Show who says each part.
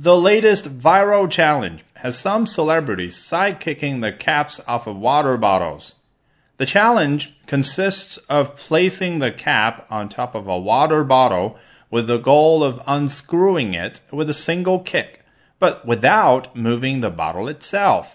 Speaker 1: The latest viral challenge has some celebrities sidekicking the caps off of water bottles. The challenge consists of placing the cap on top of a water bottle with the goal of unscrewing it with a single kick, but without moving the bottle itself.